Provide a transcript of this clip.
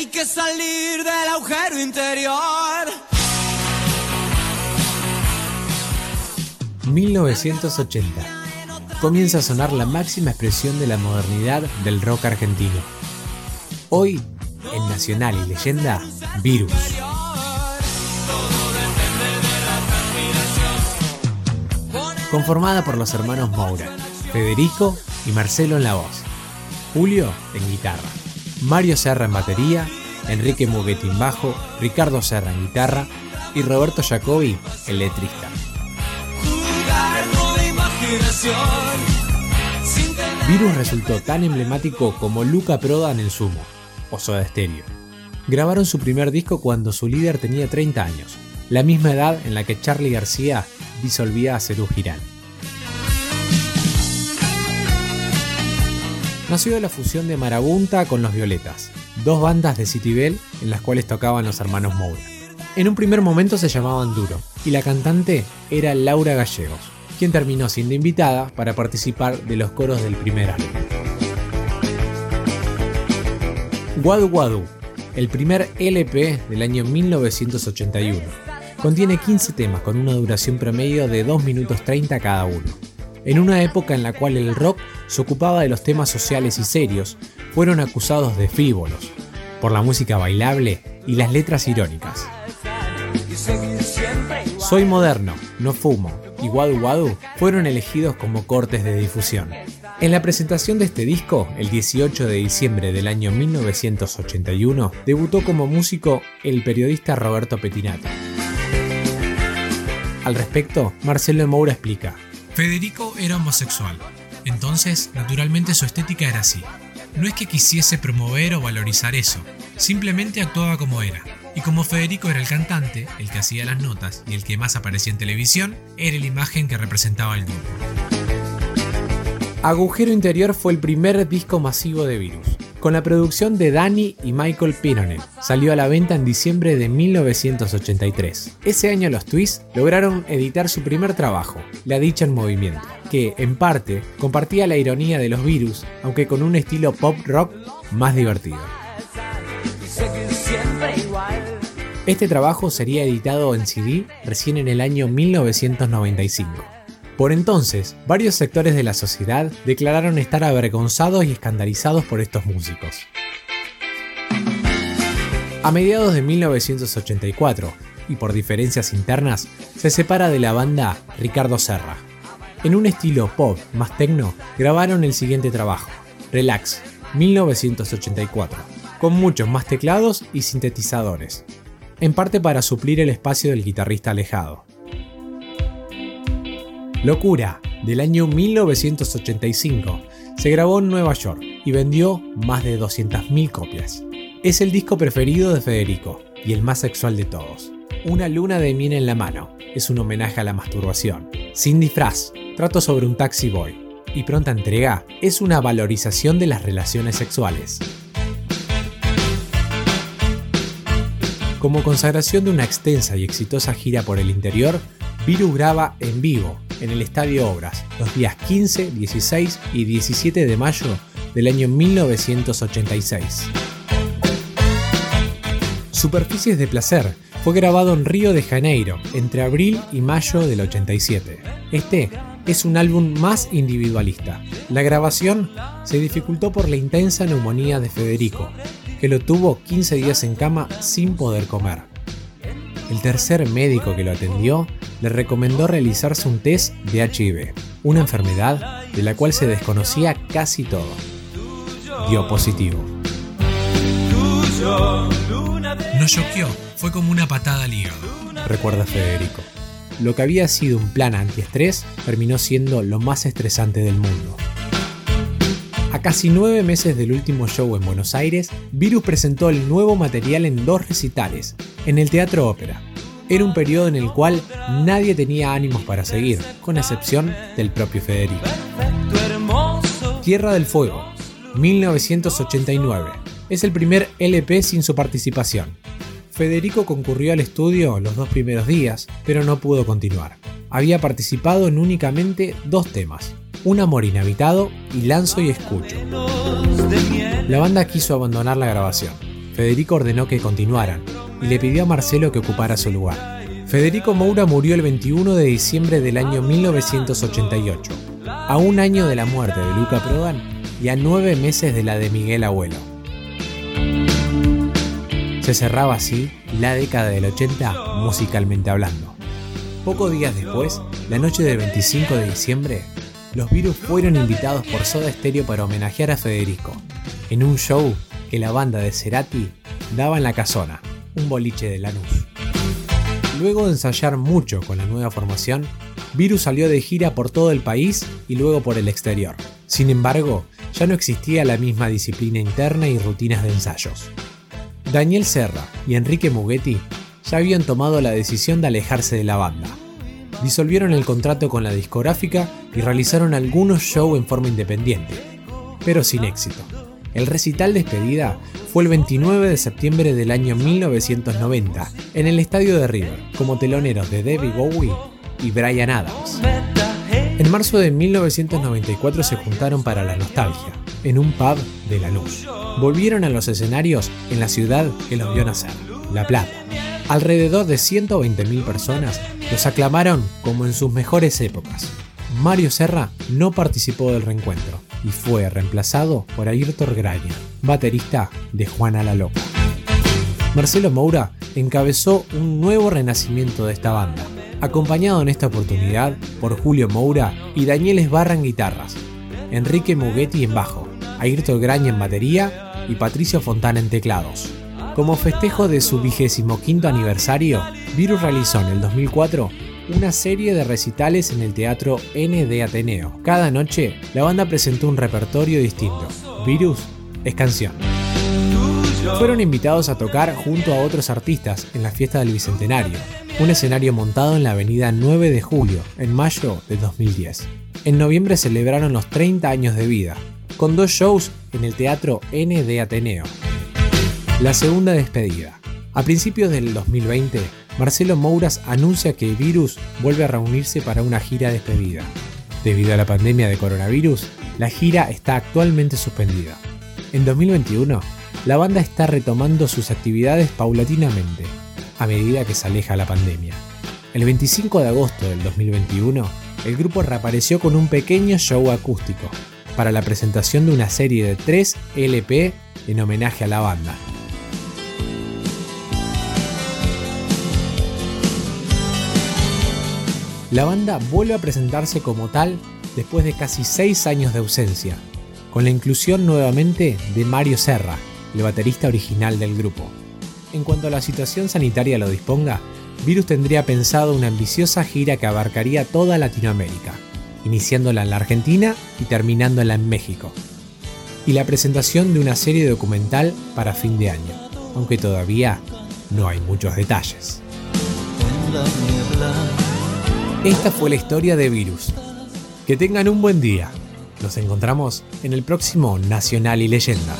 Hay que salir del agujero interior. 1980. Comienza a sonar la máxima expresión de la modernidad del rock argentino. Hoy, en Nacional y Leyenda, Virus. Conformada por los hermanos Moura, Federico y Marcelo en la voz, Julio en guitarra, Mario Serra en batería, Enrique Muguetti en bajo, Ricardo Serra en guitarra y Roberto Jacobi en letrista. Virus resultó tan emblemático como Luca Prodan en Sumo, o Soda Stereo. Grabaron su primer disco cuando su líder tenía 30 años, la misma edad en la que Charlie García disolvía a Cerú Girán. Nació de la fusión de Marabunta con Los Violetas, dos bandas de Citibel en las cuales tocaban los hermanos Moura. En un primer momento se llamaban Duro, y la cantante era Laura Gallegos, quien terminó siendo invitada para participar de los coros del primer álbum. Guadu Guadu, el primer LP del año 1981. Contiene 15 temas con una duración promedio de 2 minutos 30 cada uno. En una época en la cual el rock se ocupaba de los temas sociales y serios, fueron acusados de frívolos, por la música bailable y las letras irónicas. Soy moderno, no fumo, y Wadu Wadu fueron elegidos como cortes de difusión. En la presentación de este disco, el 18 de diciembre del año 1981, debutó como músico el periodista Roberto Petinato. Al respecto, Marcelo Moura explica. Federico era homosexual, entonces naturalmente su estética era así. No es que quisiese promover o valorizar eso, simplemente actuaba como era. Y como Federico era el cantante, el que hacía las notas y el que más aparecía en televisión, era la imagen que representaba el grupo. Agujero Interior fue el primer disco masivo de Virus, con la producción de Danny y Michael Pinonet. Salió a la venta en diciembre de 1983. Ese año los Twists lograron editar su primer trabajo, La Dicha en Movimiento, que, en parte, compartía la ironía de los virus, aunque con un estilo pop rock más divertido. Este trabajo sería editado en CD recién en el año 1995. Por entonces, varios sectores de la sociedad declararon estar avergonzados y escandalizados por estos músicos. A mediados de 1984, y por diferencias internas, se separa de la banda Ricardo Serra. En un estilo pop más tecno, grabaron el siguiente trabajo, Relax, 1984, con muchos más teclados y sintetizadores, en parte para suplir el espacio del guitarrista alejado. Locura, del año 1985, se grabó en Nueva York y vendió más de 200.000 copias. Es el disco preferido de Federico y el más sexual de todos. Una luna de miel en la mano es un homenaje a la masturbación. Sin disfraz, trato sobre un taxi boy. Y pronta entrega es una valorización de las relaciones sexuales. Como consagración de una extensa y exitosa gira por el interior, Virus graba en vivo en el Estadio Obras los días 15, 16 y 17 de mayo del año 1986. Superficies de Placer fue grabado en Río de Janeiro entre abril y mayo del 87. Este es un álbum más individualista. La grabación se dificultó por la intensa neumonía de Federico, que lo tuvo 15 días en cama sin poder comer. El tercer médico que lo atendió le recomendó realizarse un test de HIV, una enfermedad de la cual se desconocía casi todo. Dio positivo. No choqueó, fue como una patada al hígado. Recuerda Federico. Lo que había sido un plan antiestrés terminó siendo lo más estresante del mundo. A casi nueve meses del último show en Buenos Aires, Virus presentó el nuevo material en dos recitales, en el Teatro Ópera. Era un periodo en el cual nadie tenía ánimos para seguir, con excepción del propio Federico. Tierra del Fuego, 1989. Es el primer LP sin su participación. Federico concurrió al estudio los dos primeros días, pero no pudo continuar. Había participado en únicamente dos temas, Un amor inhabitado y Lanzo y Escucho. La banda quiso abandonar la grabación. Federico ordenó que continuaran y le pidió a Marcelo que ocupara su lugar. Federico Moura murió el 21 de diciembre del año 1988, a un año de la muerte de Luca Prodan y a nueve meses de la de Miguel Abuelo. Se cerraba así la década del 80 musicalmente hablando. Pocos días después, la noche del 25 de diciembre, los virus fueron invitados por Soda Stereo para homenajear a Federico, en un show que la banda de Cerati daba en la casona, un boliche de Lanús. Luego de ensayar mucho con la nueva formación, Virus salió de gira por todo el país y luego por el exterior. Sin embargo, ya no existía la misma disciplina interna y rutinas de ensayos. Daniel Serra y Enrique Mughetti ya habían tomado la decisión de alejarse de la banda. Disolvieron el contrato con la discográfica y realizaron algunos shows en forma independiente, pero sin éxito. El recital despedida fue el 29 de septiembre del año 1990 en el estadio de River, como teloneros de David Bowie y Brian Adams. En marzo de 1994 se juntaron para la nostalgia, en un pub de La Luz. Volvieron a los escenarios en la ciudad que los vio nacer, La Plata. Alrededor de 120.000 personas los aclamaron como en sus mejores épocas. Mario Serra no participó del reencuentro y fue reemplazado por Ayrton Graña, baterista de Juana la Loca. Marcelo Moura encabezó un nuevo renacimiento de esta banda, acompañado en esta oportunidad por Julio Moura y Daniel Esbarra en guitarras, Enrique Mughetti en bajo, Ayrton Graña en batería y Patricio Fontana en teclados. Como festejo de su vigésimo quinto aniversario, Virus realizó en el 2004 una serie de recitales en el Teatro N de Ateneo. Cada noche, la banda presentó un repertorio distinto. Virus es canción. Fueron invitados a tocar junto a otros artistas en la fiesta del Bicentenario, un escenario montado en la avenida 9 de julio, en mayo de 2010. En noviembre celebraron los 30 años de vida, con dos shows en el Teatro N de Ateneo. La segunda despedida. A principios del 2020, Marcelo Mouras anuncia que Virus vuelve a reunirse para una gira de despedida. Debido a la pandemia de coronavirus, la gira está actualmente suspendida. En 2021, la banda está retomando sus actividades paulatinamente, a medida que se aleja la pandemia. El 25 de agosto del 2021, el grupo reapareció con un pequeño show acústico para la presentación de una serie de 3 LP en homenaje a la banda. La banda vuelve a presentarse como tal después de casi 6 años de ausencia, con la inclusión nuevamente de Mario Serra, el baterista original del grupo. En cuanto a la situación sanitaria lo disponga, Virus tendría pensado una ambiciosa gira que abarcaría toda Latinoamérica, iniciándola en la Argentina y terminándola en México. Y la presentación de una serie documental para fin de año, aunque todavía no hay muchos detalles. Esta fue la historia de Virus. Que tengan un buen día. Nos encontramos en el próximo Nacional y Leyenda.